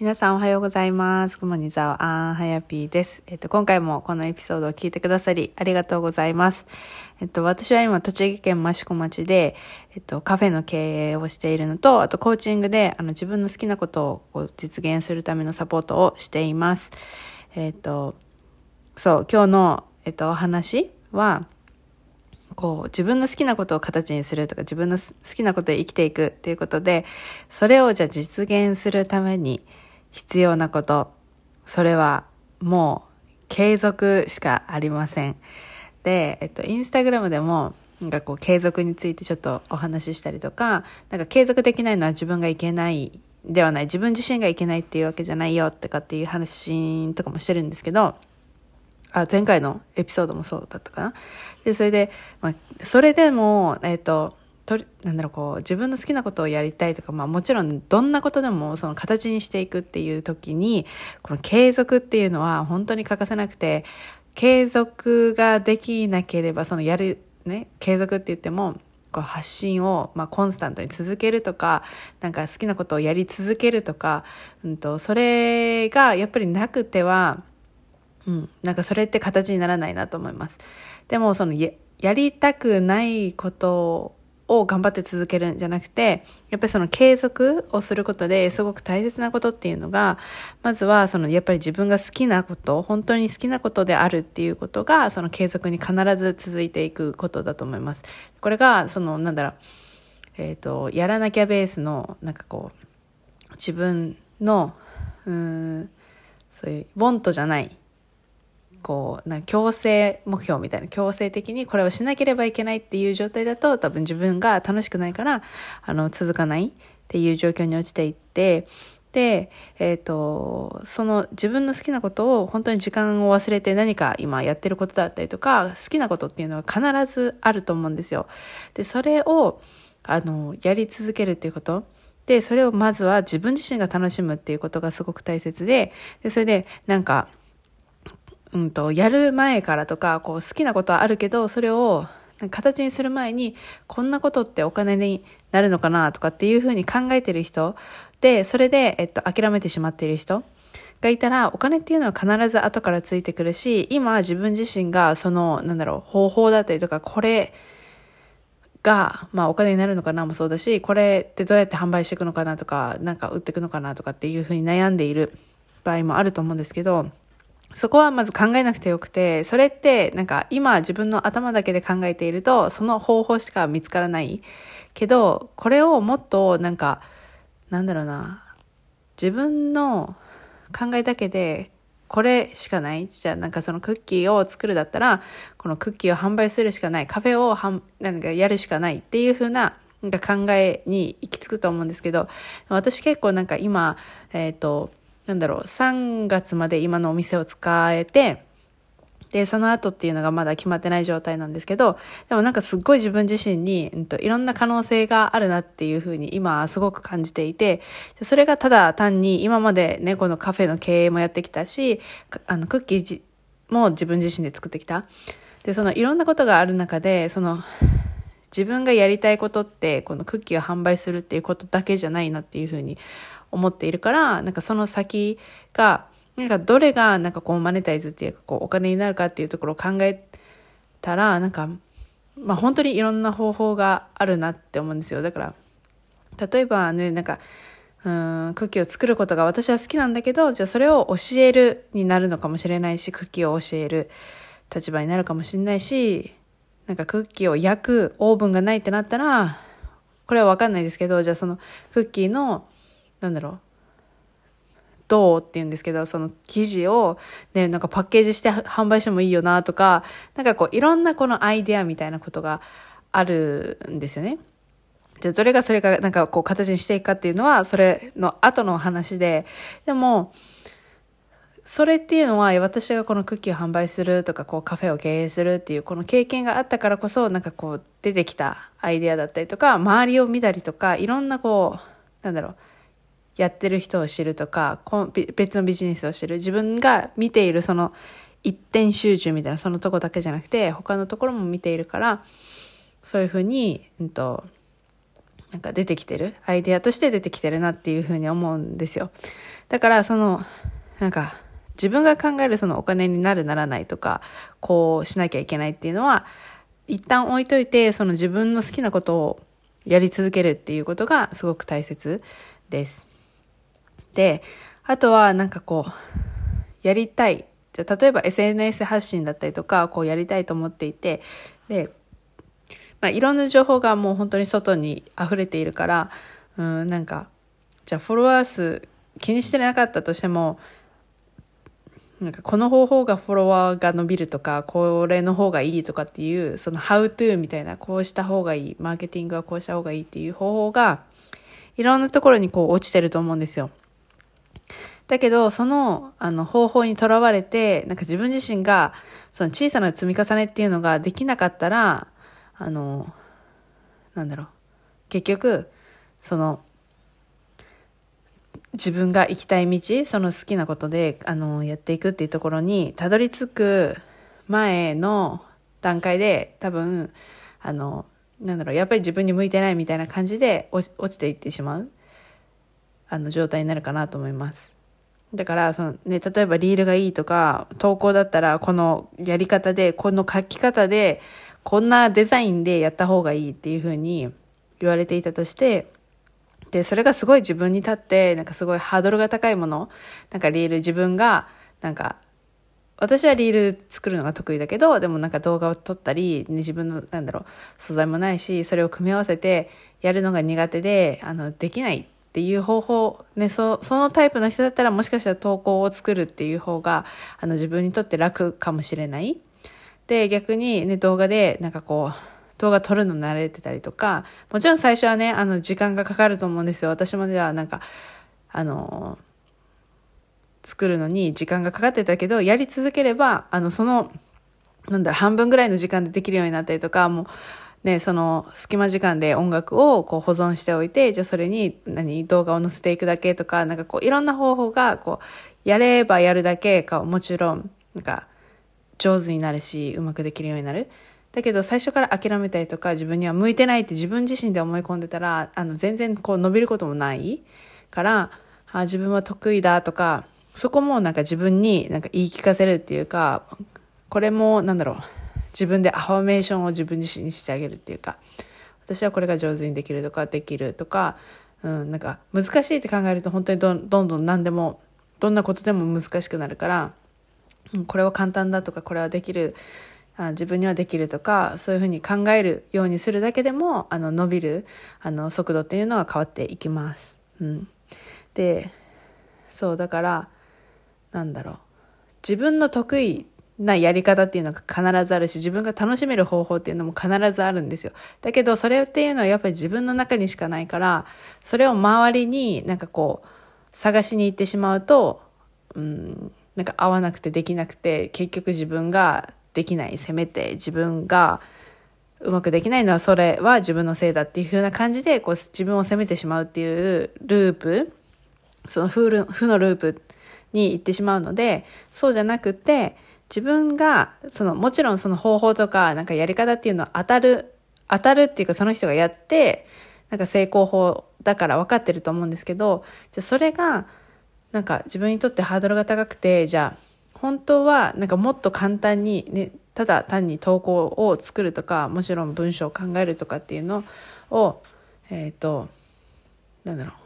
皆さんおはようございます。こんにちは。あーはやぴーです。えっと、今回もこのエピソードを聞いてくださりありがとうございます。えっと、私は今、栃木県益子町で、えっと、カフェの経営をしているのと、あと、コーチングで、あの、自分の好きなことをこう実現するためのサポートをしています。えっと、そう、今日の、えっと、お話は、こう、自分の好きなことを形にするとか、自分の好きなことで生きていくっていうことで、それをじゃあ実現するために必要なこと、それはもう継続しかありません。で、えっと、インスタグラムでも、なんかこう、継続についてちょっとお話ししたりとか、なんか継続できないのは自分がいけないではない、自分自身がいけないっていうわけじゃないよとかっていう話とかもしてるんですけど、あ、前回のエピソードもそうだったかな。で、それで、まあ、それでも、えっ、と、と、なんだろう、こう、自分の好きなことをやりたいとか、まあもちろんどんなことでもその形にしていくっていう時に、この継続っていうのは本当に欠かせなくて、継続ができなければ、そのやる、ね、継続って言っても、こう発信を、まあ、コンスタントに続けるとか、なんか好きなことをやり続けるとか、うんと、それがやっぱりなくては、うん、なんかそれって形にならないなと思います。でもそのややりたくないことを頑張って続けるんじゃなくて、やっぱりその継続をすることですごく大切なことっていうのが、まずはそのやっぱり自分が好きなこと、本当に好きなことであるっていうことが、その継続に必ず続いていくことだと思います。これが、そのなんだろう、えっ、ー、と、やらなきゃベースの、なんかこう、自分の、うん、そういう、ボントじゃない、こう、な強制目標みたいな、強制的にこれをしなければいけないっていう状態だと、多分自分が楽しくないから、あの、続かないっていう状況に落ちていって、で、えっ、ー、と、その自分の好きなことを本当に時間を忘れて何か今やってることだったりとか、好きなことっていうのは必ずあると思うんですよ。で、それを、あの、やり続けるっていうこと。で、それをまずは自分自身が楽しむっていうことがすごく大切で、で、それでなんか、うんと、やる前からとか、こう好きなことはあるけど、それを形にする前に、こんなことってお金になるのかなとかっていうふうに考えてる人で、それで、えっと、諦めてしまっている人がいたら、お金っていうのは必ず後からついてくるし、今自分自身がその、なんだろう、方法だったりとか、これ、が、まあお金になるのかなもそうだし、これってどうやって販売していくのかなとか、なんか売っていくのかなとかっていうふうに悩んでいる場合もあると思うんですけど、そこはまず考えなくてよくて、それってなんか今自分の頭だけで考えていると、その方法しか見つからない。けど、これをもっとなんか、なんだろうな、自分の考えだけで、これしかないじゃあなんかそのクッキーを作るだったら、このクッキーを販売するしかない。カフェをはんなんかやるしかないっていう風ななんか考えに行き着くと思うんですけど、私結構なんか今、えっ、ー、と、なんだろう、3月まで今のお店を使えて、で、その後っていうのがまだ決まってない状態なんですけど、でもなんかすっごい自分自身に、うんと、いろんな可能性があるなっていうふうに今すごく感じていて、それがただ単に今までね、このカフェの経営もやってきたし、あの、クッキーも自分自身で作ってきた。で、そのいろんなことがある中で、その、自分がやりたいことって、このクッキーを販売するっていうことだけじゃないなっていうふうに思っているから、なんかその先が、なんかどれがなんかこうマネタイズっていうかこうお金になるかっていうところを考えたら、なんか、まあ本当にいろんな方法があるなって思うんですよ。だから、例えばね、なんか、うん、クッキーを作ることが私は好きなんだけど、じゃあそれを教えるになるのかもしれないし、クッキーを教える立場になるかもしれないし、なんかクッキーを焼くオーブンがないってなったら、これはわかんないですけど、じゃあそのクッキーのなんだろう、どうって言うんですけど、その生地をね、なんかパッケージして販売してもいいよなとか、なんかこういろんなこのアイデアみたいなことがあるんですよね。じゃどれがそれがなんかこう形にしていくかっていうのは、それの後の話で、でも、それっていうのは私がこのクッキーを販売するとかこうカフェを経営するっていうこの経験があったからこそなんかこう出てきたアイデアだったりとか周りを見たりとかいろんなこうなんだろうやってる人を知るとか、別のビジネスを知る。自分が見ているその一点集中みたいなそのとこだけじゃなくて、他のところも見ているから、そういうふうに、うんと、なんか出てきてる、アイデアとして出てきてるなっていうふうに思うんですよ。だからその、なんか、自分が考えるそのお金になるならないとか、こうしなきゃいけないっていうのは、一旦置いといて、その自分の好きなことをやり続けるっていうことがすごく大切です。で、あとはなんかこう、やりたい。じゃ例えば SNS 発信だったりとか、こうやりたいと思っていて、で、まあ、いろんな情報がもう本当に外に溢れているから、うん、なんか、じゃあフォロワー数気にしてなかったとしても、なんかこの方法がフォロワーが伸びるとか、これの方がいいとかっていう、その how to みたいな、こうした方がいい、マーケティングはこうした方がいいっていう方法が、いろんなところにこう落ちてると思うんですよ。だけど、その、あの、方法にとらわれて、なんか自分自身が、その小さな積み重ねっていうのができなかったら、あの、なんだろう。結局、その、自分が行きたい道、その好きなことで、あの、やっていくっていうところに、たどり着く前の段階で、多分、あの、なんだろう、やっぱり自分に向いてないみたいな感じで落ちていってしまう、あの、状態になるかなと思います。だから、そのね、例えばリールがいいとか、投稿だったら、このやり方で、この書き方で、こんなデザインでやった方がいいっていうふうに言われていたとして、で、それがすごい自分に立って、なんかすごいハードルが高いもの、なんかリール自分が、なんか、私はリール作るのが得意だけど、でもなんか動画を撮ったり、ね自分の、なんだろう、素材もないし、それを組み合わせてやるのが苦手で、あの、できないっていう方法、ね、そそのタイプの人だったらもしかしたら投稿を作るっていう方が、あの、自分にとって楽かもしれない。で、逆にね、動画で、なんかこう、動画撮るの慣れてたりとか、もちろん最初はね、あの、時間がかかると思うんですよ。私もではなんか、あの、作るのに時間がかかってたけど、やり続ければ、あの、その、なんだろ、半分ぐらいの時間でできるようになったりとか、もう、ね、その隙間時間で音楽をこう保存しておいて、じゃあそれに何動画を載せていくだけとか、なんかこういろんな方法がこうやればやるだけかもちろんなんか上手になるし、うまくできるようになる。だけど最初から諦めたりとか自分には向いてないって自分自身で思い込んでたらあの全然こう伸びることもないからあ自分は得意だとかそこもなんか自分になんか言い聞かせるっていうかこれもなんだろう自分でアファメーションを自分自身にしてあげるっていうか私はこれが上手にできるとかできるとか、うん、なんか難しいって考えると本当にどんどん何でもどんなことでも難しくなるから、うん、これは簡単だとかこれはできるあ自分にはできるとかそういうふうに考えるようにするだけでもあの伸びるあの速度っていうのは変わっていきます。うん、でそうだからなんだろう自分の得意なやり方っていうのが必ずあるし自分が楽しめる方法っていうのも必ずあるんですよ。だけどそれっていうのはやっぱり自分の中にしかないからそれを周りになんかこう探しに行ってしまうとうんなんか合わなくてできなくて結局自分ができない、せめて自分がうまくできないのはそれは自分のせいだっていう風な感じでこう自分を責めてしまうっていうループ、その負のループに行ってしまうので、そうじゃなくて、自分が、その、もちろんその方法とか、なんかやり方っていうのは当たる、当たるっていうかその人がやって、なんか成功法だから分かってると思うんですけど、じゃそれが、なんか自分にとってハードルが高くて、じゃあ、本当はなんかもっと簡単に、ね、ただ単に投稿を作るとかもちろん文章を考えるとかっていうのをえっ、ー、となんだろう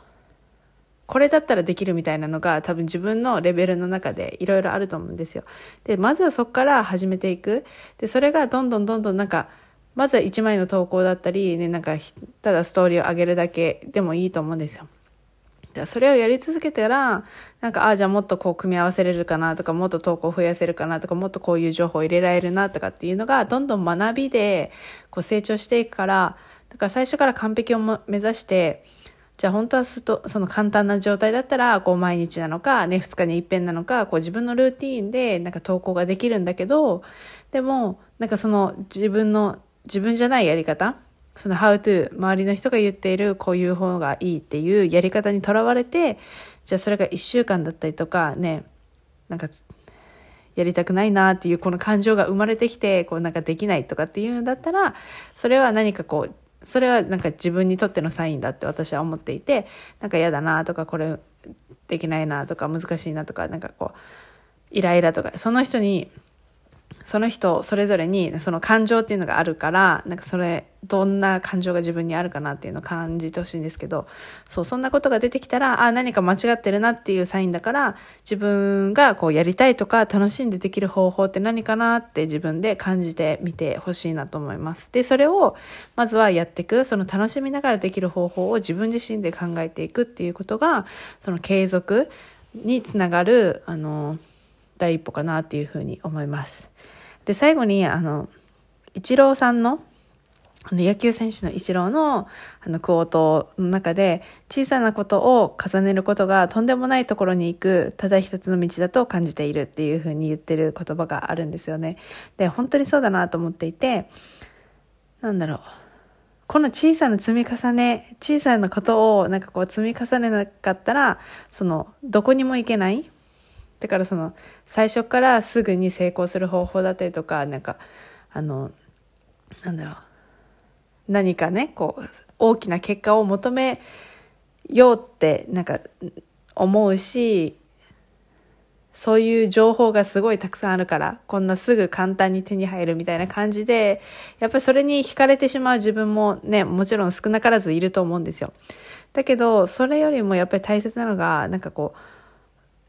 これだったらできるみたいなのが多分自分のレベルの中でいろいろあると思うんですよ。で、まずはそこから始めていく。で、それがどんどんどんどんなんか、まずは1枚の投稿だったり、ね、なんか、ただストーリーを上げるだけでもいいと思うんですよ。それをやり続けたら、なんか、ああ、じゃあもっとこう組み合わせれるかなとか、もっと投稿増やせるかなとか、もっとこういう情報入れられるなとかっていうのが、どんどん学びでこう成長していくから、だから最初から完璧を目指して、じゃあ本当はすとその簡単な状態だったら、こう毎日なのか、ね、2日に一遍なのか、こう自分のルーティーンでなんか投稿ができるんだけど、でも、なんかその自分の、自分じゃないやり方その how to 周りの人が言っているこういう方がいいっていうやり方にとらわれてじゃあそれが1週間だったりとかねなんかやりたくないなっていうこの感情が生まれてきてこうなんかできないとかっていうんだったらそれは何かこうそれはなんか自分にとってのサインだって私は思っていてなんか嫌だなとかこれできないなとか難しいなとかなんかこうイライラとかその人にその人それぞれにその感情っていうのがあるからなんかそれどんな感情が自分にあるかなっていうのを感じてほしいんですけどそうそんなことが出てきたらあ何か間違ってるなっていうサインだから自分がこうやりたいとか楽しんでできる方法って何かなって自分で感じてみてほしいなと思いますでそれをまずはやっていくその楽しみながらできる方法を自分自身で考えていくっていうことがその継続につながるあの第一歩かなっていうふうに思います。で、最後に、あの、イチローさんの、あの野球選手のイチローのあのクオートの中で小さなことを重ねることがとんでもないところに行くただ一つの道だと感じているっていうふうに言ってる言葉があるんですよね。で、本当にそうだなと思っていて、なんだろう。この小さな積み重ね、小さなことをなんかこう積み重ねなかったら、その、どこにも行けないだからその最初からすぐに成功する方法だったりとかなんかあのなんだろう何かねこう大きな結果を求めようってなんか思うしそういう情報がすごいたくさんあるからこんなすぐ簡単に手に入るみたいな感じでやっぱりそれに惹かれてしまう自分もねもちろん少なからずいると思うんですよ。だけどそれよりもやっぱり大切なのがなんかこう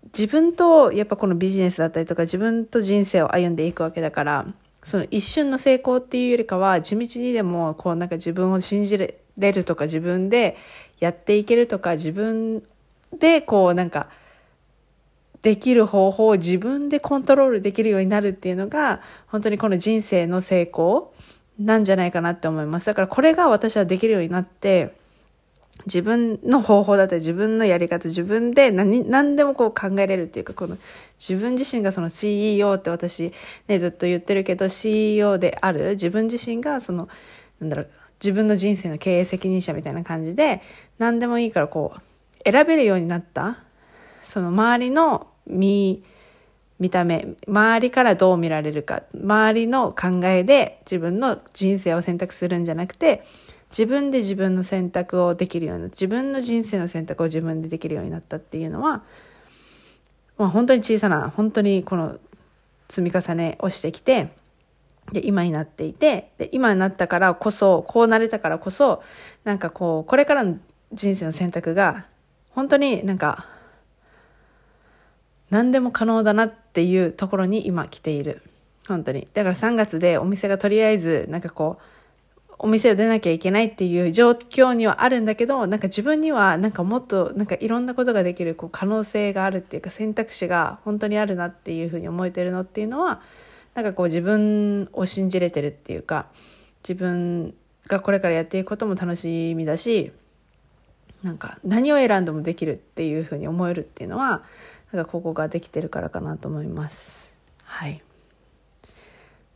自分とやっぱこのビジネスだったりとか自分と人生を歩んでいくわけだからその一瞬の成功っていうよりかは地道にでもこうなんか自分を信じれるとか自分でやっていけるとか自分でこうなんかできる方法を自分でコントロールできるようになるっていうのが本当にこの人生の成功なんじゃないかなって思います。だからこれが私はできるようになって自分の方法だったり自分のやり方自分で何何でもこう考えれるっていうかこの自分自身がその CEO って私ねずっと言ってるけど CEO である自分自身がそのなんだろう自分の人生の経営責任者みたいな感じで何でもいいからこう選べるようになったその周りの見見た目周りからどう見られるか周りの考えで自分の人生を選択するんじゃなくて自分で自分の選択をできるような自分の人生の選択を自分でできるようになったっていうのは、まあ、本当に小さな本当にこの積み重ねをしてきてで今になっていてで今になったからこそこうなれたからこそなんかこうこれからの人生の選択が本当になんか何でも可能だなっていうところに今来ている。本当に。だから3月でお店がとりあえずなんかこうお店を出なきゃいけないっていう状況にはあるんだけどなんか自分にはなんかもっとなんかいろんなことができるこう可能性があるっていうか選択肢が本当にあるなっていうふうに思えてるのっていうのはなんかこう自分を信じれてるっていうか自分がこれからやっていくことも楽しみだしなんか何を選んでもできるっていうふうに思えるっていうのはなんかここができてるからかなと思います。はい。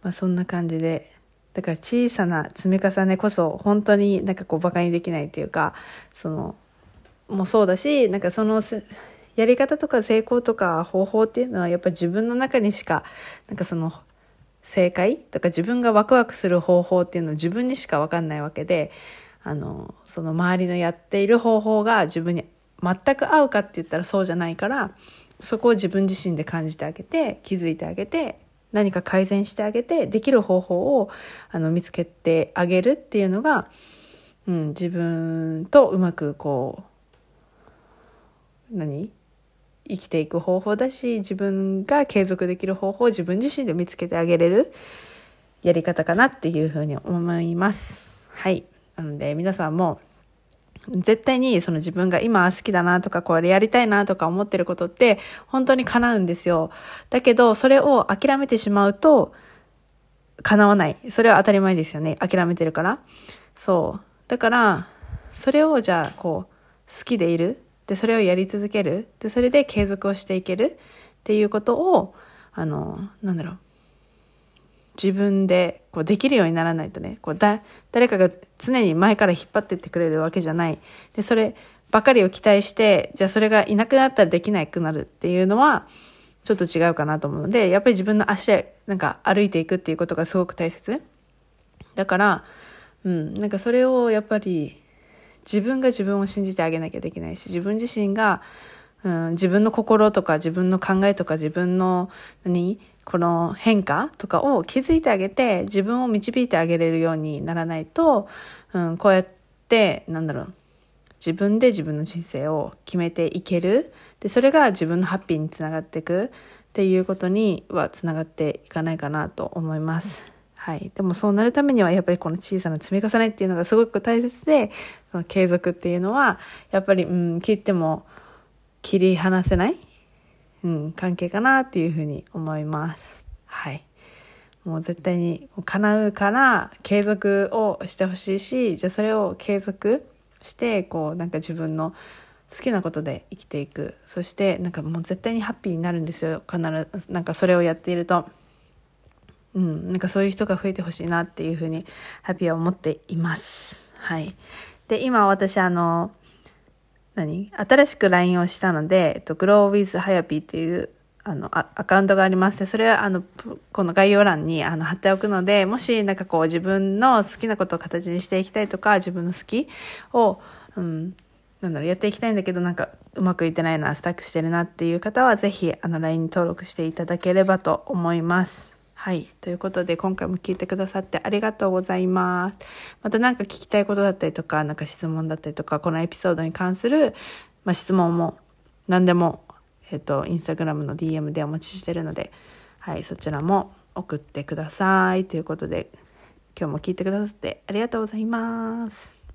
まあそんな感じでだから小さな積み重ねこそ本当になんかこうバカにできないっていうかそのもそうだしなんかそのやり方とか成功とか方法っていうのはやっぱ自分の中にしかなんかその正解とか自分がワクワクする方法っていうのは自分にしか分かんないわけであのその周りのやっている方法が自分に全く合うかって言ったらそうじゃないからそこを自分自身で感じてあげて気づいてあげて何か改善してあげてできる方法をあの見つけてあげるっていうのが、うん、自分とうまくこう何？生きていく方法だし自分が継続できる方法を自分自身で見つけてあげれるやり方かなっていうふうに思います。はい。なので皆さんも絶対にその自分が今好きだなとかこれやりたいなとか思ってることって本当に叶うんですよ。だけどそれを諦めてしまうと叶わない。それは当たり前ですよね。諦めてるから。そう。だからそれをじゃあこう好きでいる。で、それをやり続ける。で、それで継続をしていけるっていうことをあの、なんだろう。自分でこうできるようにならないとねこうだ誰かが常に前から引っ張ってってくれるわけじゃない。でそればかりを期待してじゃあそれがいなくなったらできなくなるっていうのはちょっと違うかなと思うのでやっぱり自分の足でなんか歩いていくっていうことがすごく大切。だからうん、なんかそれをやっぱり自分が自分を信じてあげなきゃできないし自分自身が、うん、自分の心とか自分の考えとか自分の何？この変化とかを気づいてあげて自分を導いてあげれるようにならないと、うん、こうやってなんだろう自分で自分の人生を決めていけるでそれが自分のハッピーにつながっていくっていうことにはつながっていかないかなと思います。はい。でもそうなるためにはやっぱりこの小さな積み重ねっていうのがすごく大切で、その継続っていうのは、やっぱり、うん、切っても切り離せない、うん、関係かなっていうふうに思います。はい。もう絶対に叶うから継続をしてほしいし、じゃあそれを継続して、こうなんか自分の好きなことで生きていく。そしてなんかもう絶対にハッピーになるんですよ。必ず、なんかそれをやっていると。うん、なんかそういう人が増えてほしいなっていうふうにハッピーは思っています。はい。で、今私あの、何？新しく LINE をしたので、えっと、Grow with Hayapi っていうあのアカウントがありまして、それはあの、この概要欄にあの貼っておくので、もしなんかこう自分の好きなことを形にしていきたいとか、自分の好きを、うん、なんだろう、やっていきたいんだけど、なんかうまくいってないな、スタックしてるなっていう方は、ぜひあの LINE に登録していただければと思います。はい。ということで、今回も聞いてくださってありがとうございます。また何か聞きたいことだったりとか、なんか質問だったりとか、このエピソードに関する、まあ、質問も何でも、えっ、と、インスタグラムの DM でお待ちしてるので、はい、そちらも送ってください。ということで、今日も聞いてくださってありがとうございます。